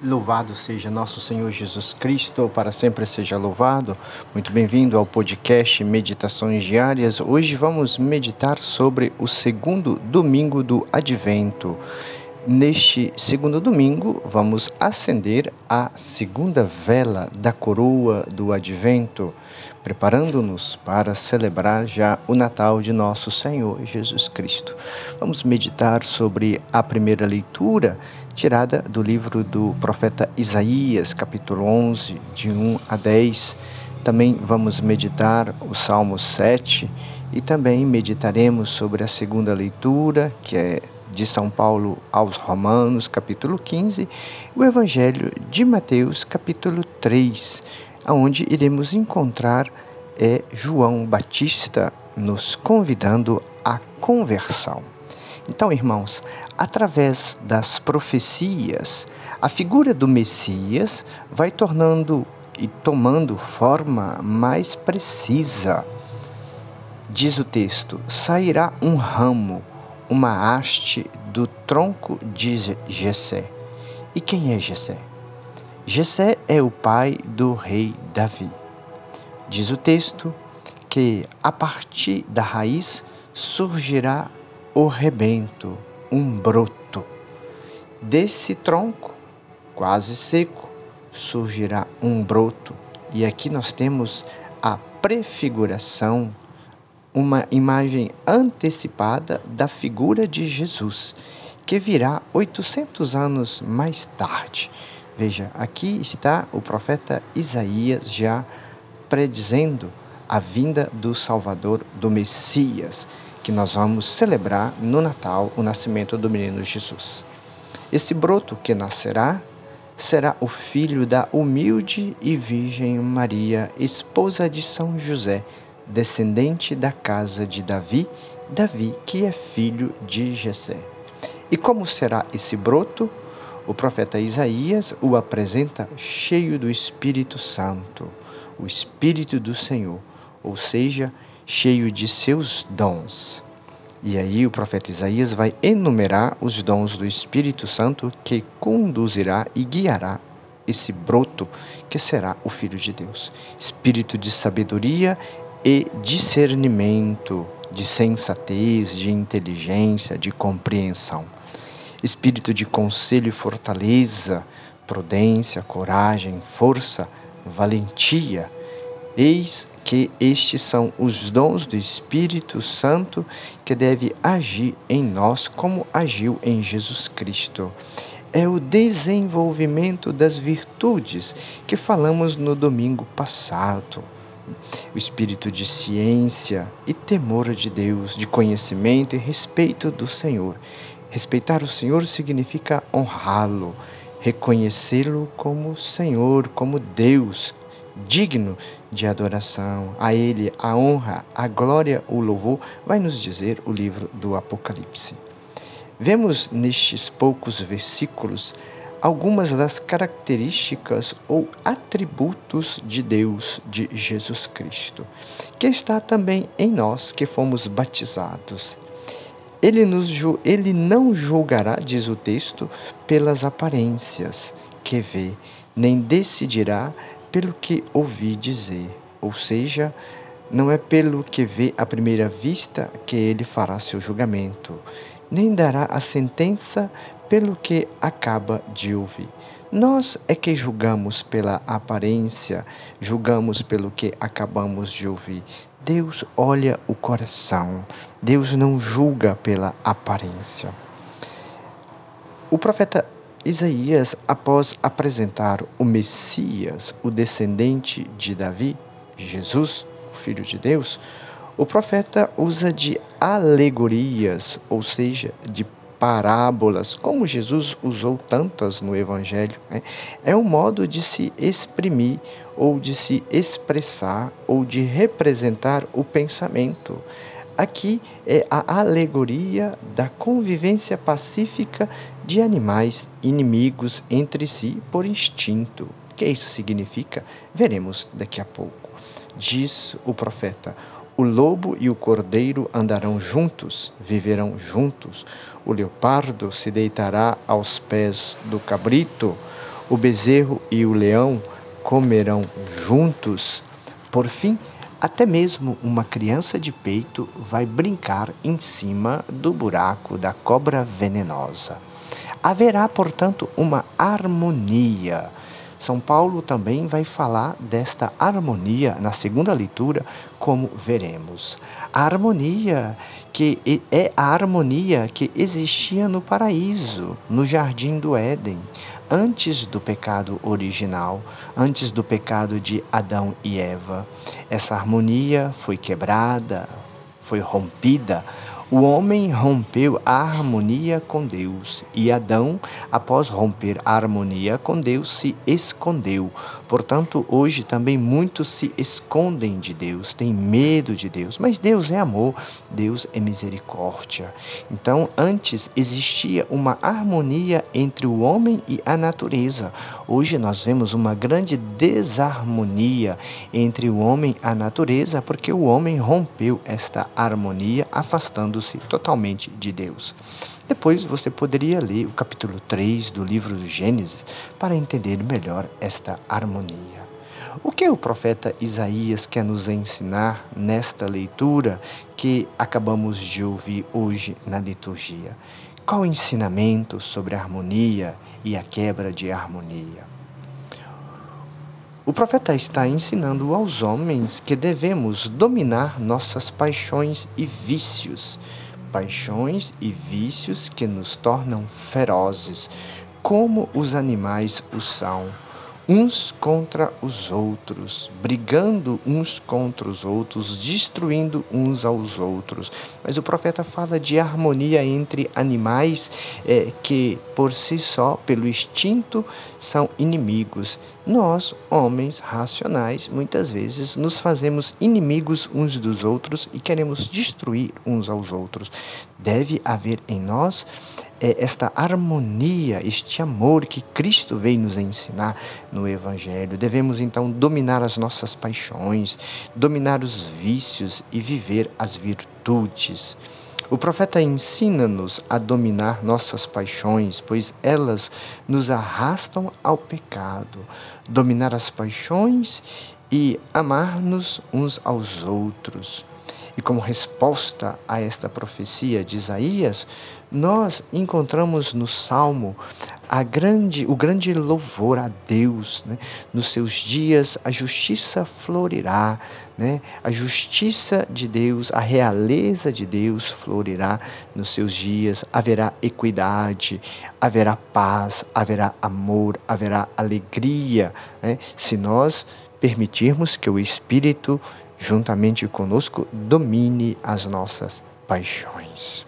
Louvado seja nosso Senhor Jesus Cristo, para sempre seja louvado. Muito bem-vindo ao podcast Meditações Diárias. Hoje vamos meditar sobre o segundo domingo do Advento. Neste segundo domingo, vamos acender a segunda vela da coroa do Advento, preparando-nos para celebrar já o Natal de nosso Senhor Jesus Cristo. Vamos meditar sobre a primeira leitura tirada do livro do profeta Isaías, capítulo 11, de 1 a 10. Também vamos meditar o Salmo 7 e também meditaremos sobre a segunda leitura, que é de São Paulo aos Romanos, capítulo 15, o Evangelho de Mateus, capítulo 3, onde iremos encontrar é, João Batista nos convidando à conversão. Então, irmãos, através das profecias, a figura do Messias vai tornando e tomando forma mais precisa. Diz o texto: sairá um ramo, uma haste do tronco de Jessé. E quem é Jessé? Jessé é o pai do rei Davi. Diz o texto que a partir da raiz surgirá o rebento, um broto. Desse tronco, quase seco, surgirá um broto. E aqui nós temos a prefiguração, uma imagem antecipada da figura de Jesus, que virá 800 anos mais tarde. Veja, aqui está o profeta Isaías já predizendo a vinda do Salvador, do Messias que nós vamos celebrar no Natal o nascimento do menino Jesus. Esse broto que nascerá será o filho da humilde e virgem Maria, esposa de São José, descendente da casa de Davi, Davi que é filho de Jessé. E como será esse broto? O profeta Isaías o apresenta cheio do Espírito Santo, o Espírito do Senhor, ou seja, cheio de seus dons. E aí o profeta Isaías vai enumerar os dons do Espírito Santo que conduzirá e guiará esse broto que será o Filho de Deus. Espírito de sabedoria e discernimento, de sensatez, de inteligência, de compreensão. Espírito de conselho e fortaleza, prudência, coragem, força, valentia. Eis que estes são os dons do Espírito Santo que deve agir em nós como agiu em Jesus Cristo. É o desenvolvimento das virtudes que falamos no domingo passado. O espírito de ciência e temor de Deus, de conhecimento e respeito do Senhor. Respeitar o Senhor significa honrá-lo, reconhecê-lo como Senhor, como Deus, digno de adoração. A Ele a honra, a glória, o louvor, vai nos dizer o livro do Apocalipse. Vemos nestes poucos versículos algumas das características ou atributos de Deus, de Jesus Cristo, que está também em nós que fomos batizados. Ele, nos, ele não julgará, diz o texto, pelas aparências que vê, nem decidirá pelo que ouvi dizer, ou seja, não é pelo que vê à primeira vista que ele fará seu julgamento, nem dará a sentença pelo que acaba de ouvir. Nós é que julgamos pela aparência, julgamos pelo que acabamos de ouvir. Deus olha o coração, Deus não julga pela aparência. O profeta Isaías, após apresentar o Messias, o descendente de Davi, Jesus, o Filho de Deus, o profeta usa de alegorias, ou seja, de parábolas, como Jesus usou tantas no Evangelho. Né? É um modo de se exprimir, ou de se expressar, ou de representar o pensamento. Aqui é a alegoria da convivência pacífica de animais inimigos entre si por instinto. O que isso significa? Veremos daqui a pouco. Diz o profeta: o lobo e o cordeiro andarão juntos, viverão juntos. O leopardo se deitará aos pés do cabrito. O bezerro e o leão comerão juntos. Por fim, até mesmo uma criança de peito vai brincar em cima do buraco da cobra venenosa. Haverá, portanto, uma harmonia. São Paulo também vai falar desta harmonia na segunda leitura, como veremos. A harmonia que é a harmonia que existia no paraíso, no jardim do Éden antes do pecado original, antes do pecado de Adão e Eva. Essa harmonia foi quebrada, foi rompida o homem rompeu a harmonia com Deus e Adão, após romper a harmonia com Deus, se escondeu. Portanto, hoje também muitos se escondem de Deus, têm medo de Deus. Mas Deus é amor, Deus é misericórdia. Então, antes existia uma harmonia entre o homem e a natureza. Hoje nós vemos uma grande desarmonia entre o homem e a natureza, porque o homem rompeu esta harmonia, afastando se totalmente de Deus. Depois você poderia ler o capítulo 3 do livro do Gênesis para entender melhor esta harmonia. O que o profeta Isaías quer nos ensinar nesta leitura que acabamos de ouvir hoje na liturgia? Qual o ensinamento sobre a harmonia e a quebra de harmonia? O profeta está ensinando aos homens que devemos dominar nossas paixões e vícios, paixões e vícios que nos tornam ferozes, como os animais o são uns contra os outros, brigando uns contra os outros, destruindo uns aos outros. Mas o profeta fala de harmonia entre animais é, que, por si só, pelo instinto, são inimigos. Nós, homens racionais, muitas vezes nos fazemos inimigos uns dos outros e queremos destruir uns aos outros. Deve haver em nós é esta harmonia, este amor que Cristo veio nos ensinar no Evangelho. Devemos então dominar as nossas paixões, dominar os vícios e viver as virtudes. O profeta ensina-nos a dominar nossas paixões, pois elas nos arrastam ao pecado. Dominar as paixões e amar-nos uns aos outros. E como resposta a esta profecia de Isaías, nós encontramos no Salmo a grande, o grande louvor a Deus. Né? Nos seus dias a justiça florirá, né? a justiça de Deus, a realeza de Deus florirá nos seus dias. Haverá equidade, haverá paz, haverá amor, haverá alegria. Né? Se nós permitirmos que o Espírito juntamente conosco, domine as nossas paixões.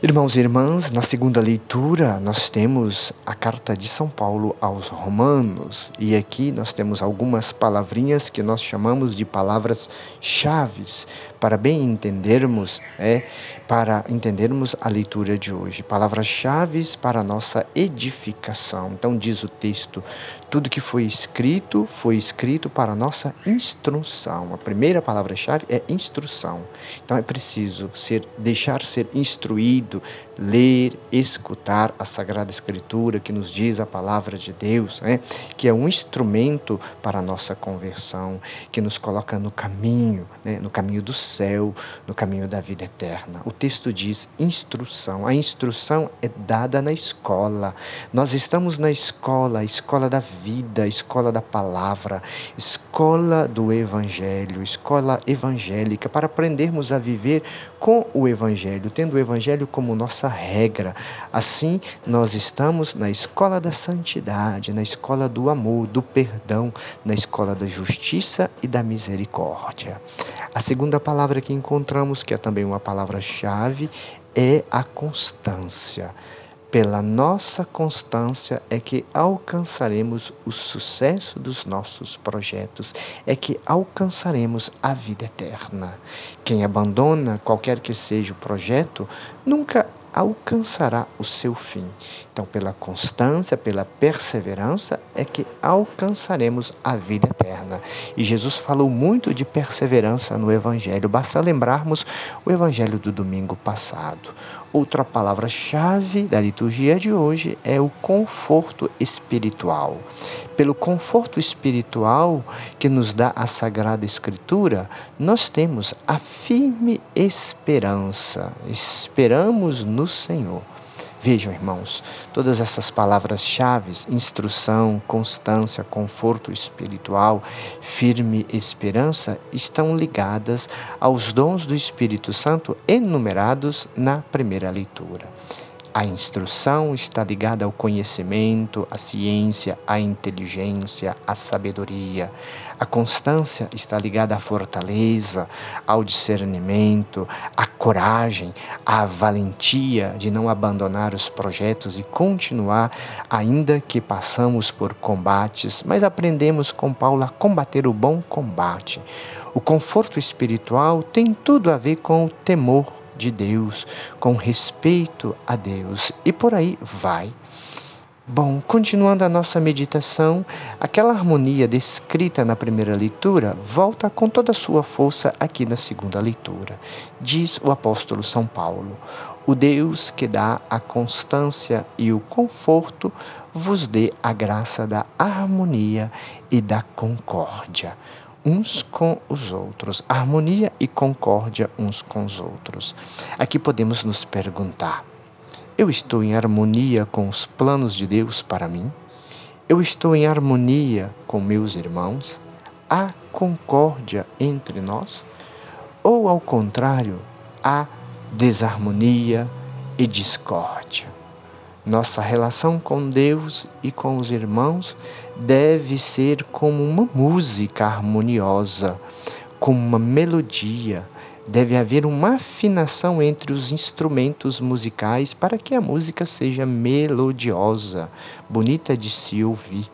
Irmãos e irmãs, na segunda leitura nós temos a carta de São Paulo aos Romanos e aqui nós temos algumas palavrinhas que nós chamamos de palavras chaves para bem entendermos, é, para entendermos a leitura de hoje. Palavras-chave para a nossa edificação. Então diz o texto: tudo que foi escrito foi escrito para a nossa instrução. A primeira palavra-chave é instrução. Então é preciso ser deixar ser instruído, ler, escutar a Sagrada Escritura que nos diz a palavra de Deus, né? que é um instrumento para a nossa conversão, que nos coloca no caminho, né? no caminho do céu, no caminho da vida eterna. O texto diz instrução. A instrução é dada na escola. Nós estamos na escola, a escola da vida, a escola da palavra, escola do Evangelho, escola evangélica, para aprendermos a viver com o Evangelho, tendo o Evangelho como nossa regra. Assim, nós estamos na escola da santidade, na escola do amor, do perdão, na escola da justiça e da misericórdia. A segunda palavra que encontramos, que é também uma palavra-chave, é a constância. Pela nossa constância é que alcançaremos o sucesso dos nossos projetos, é que alcançaremos a vida eterna. Quem abandona qualquer que seja o projeto nunca alcançará o seu fim. Então, pela constância, pela perseverança, é que alcançaremos a vida eterna. E Jesus falou muito de perseverança no Evangelho. Basta lembrarmos o Evangelho do domingo passado, Outra palavra-chave da liturgia de hoje é o conforto espiritual. Pelo conforto espiritual que nos dá a Sagrada Escritura, nós temos a firme esperança. Esperamos no Senhor. Vejam, irmãos, todas essas palavras-chave, instrução, constância, conforto espiritual, firme esperança, estão ligadas aos dons do Espírito Santo enumerados na primeira leitura. A instrução está ligada ao conhecimento, à ciência, à inteligência, à sabedoria. A constância está ligada à fortaleza, ao discernimento, à coragem, à valentia de não abandonar os projetos e continuar, ainda que passamos por combates, mas aprendemos com Paulo a combater o bom combate. O conforto espiritual tem tudo a ver com o temor de Deus, com respeito a Deus. E por aí vai. Bom, continuando a nossa meditação, aquela harmonia descrita na primeira leitura volta com toda a sua força aqui na segunda leitura. Diz o apóstolo São Paulo: O Deus que dá a constância e o conforto vos dê a graça da harmonia e da concórdia uns com os outros, harmonia e concórdia uns com os outros. Aqui podemos nos perguntar: eu estou em harmonia com os planos de Deus para mim? Eu estou em harmonia com meus irmãos? Há concórdia entre nós? Ou, ao contrário, há desarmonia e discórdia? Nossa relação com Deus e com os irmãos deve ser como uma música harmoniosa, como uma melodia. Deve haver uma afinação entre os instrumentos musicais para que a música seja melodiosa, bonita de se ouvir.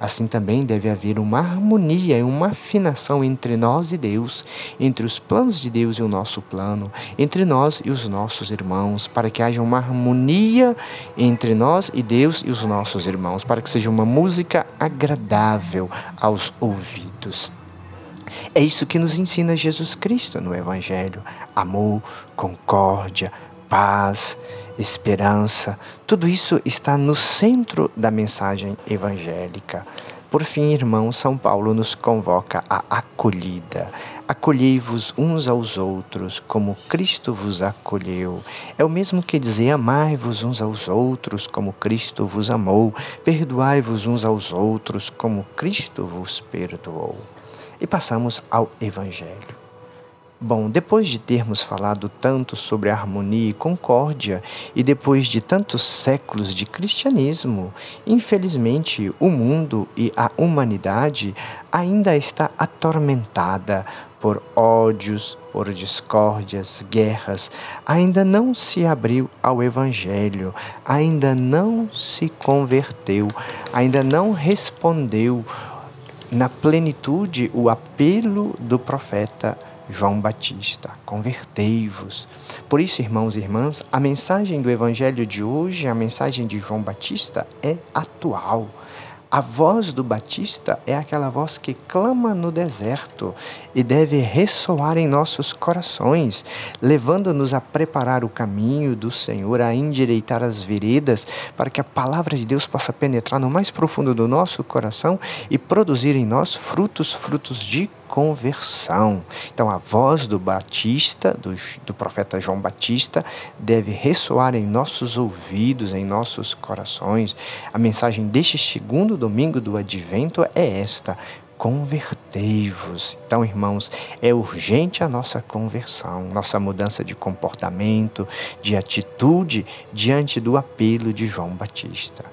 Assim também deve haver uma harmonia e uma afinação entre nós e Deus, entre os planos de Deus e o nosso plano, entre nós e os nossos irmãos, para que haja uma harmonia entre nós e Deus e os nossos irmãos, para que seja uma música agradável aos ouvidos. É isso que nos ensina Jesus Cristo no Evangelho: amor, concórdia, paz, esperança, tudo isso está no centro da mensagem evangélica. Por fim, irmãos, São Paulo nos convoca à acolhida. Acolhei-vos uns aos outros, como Cristo vos acolheu. É o mesmo que dizer: amai-vos uns aos outros, como Cristo vos amou. Perdoai-vos uns aos outros, como Cristo vos perdoou. E passamos ao Evangelho. Bom, depois de termos falado tanto sobre harmonia e concórdia, e depois de tantos séculos de cristianismo, infelizmente o mundo e a humanidade ainda está atormentada por ódios, por discórdias, guerras, ainda não se abriu ao Evangelho, ainda não se converteu, ainda não respondeu na plenitude o apelo do profeta João Batista, convertei-vos. Por isso, irmãos e irmãs, a mensagem do Evangelho de hoje, a mensagem de João Batista é atual. A voz do Batista é aquela voz que clama no deserto e deve ressoar em nossos corações, levando-nos a preparar o caminho do Senhor, a endireitar as veredas, para que a palavra de Deus possa penetrar no mais profundo do nosso coração e produzir em nós frutos, frutos de conversão. Então, a voz do Batista, do, do profeta João Batista, deve ressoar em nossos ouvidos, em nossos corações. A mensagem deste segundo domingo do advento é esta: convertei-vos. Então, irmãos, é urgente a nossa conversão, nossa mudança de comportamento, de atitude diante do apelo de João Batista.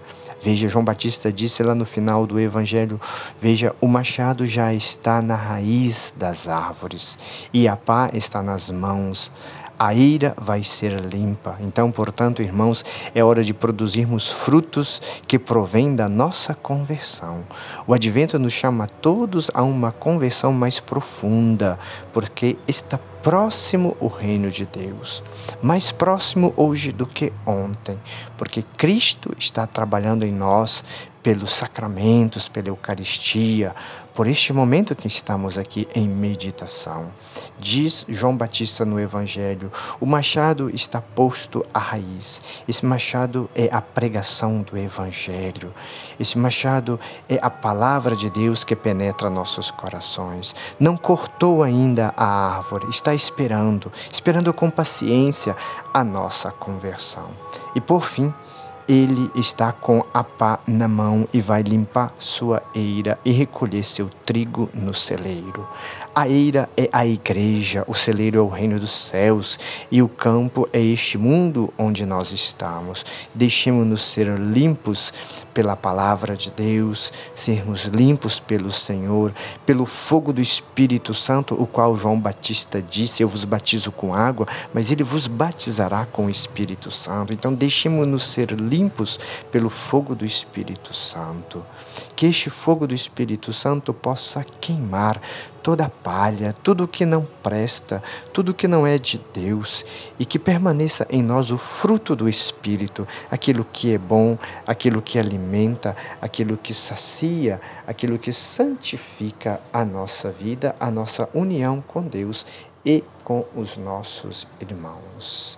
Veja, João Batista disse lá no final do Evangelho: Veja, o machado já está na raiz das árvores e a pá está nas mãos a ira vai ser limpa. Então, portanto, irmãos, é hora de produzirmos frutos que provêm da nossa conversão. O advento nos chama a todos a uma conversão mais profunda, porque está próximo o reino de Deus, mais próximo hoje do que ontem, porque Cristo está trabalhando em nós pelos sacramentos, pela Eucaristia, por este momento que estamos aqui em meditação. Diz João Batista no Evangelho: o machado está posto à raiz. Esse machado é a pregação do Evangelho. Esse machado é a palavra de Deus que penetra nossos corações. Não cortou ainda a árvore, está esperando, esperando com paciência a nossa conversão. E por fim, ele está com a pá na mão e vai limpar sua eira e recolher seu trigo no celeiro. A eira é a igreja, o celeiro é o reino dos céus e o campo é este mundo onde nós estamos. Deixemos-nos ser limpos pela palavra de Deus, sermos limpos pelo Senhor, pelo fogo do Espírito Santo, o qual João Batista disse: Eu vos batizo com água, mas ele vos batizará com o Espírito Santo. Então, deixemos-nos ser limpos pelo fogo do Espírito Santo. Que este fogo do Espírito Santo possa queimar toda palha, tudo que não presta, tudo que não é de Deus, e que permaneça em nós o fruto do Espírito, aquilo que é bom, aquilo que alimenta, aquilo que sacia, aquilo que santifica a nossa vida, a nossa união com Deus e com os nossos irmãos.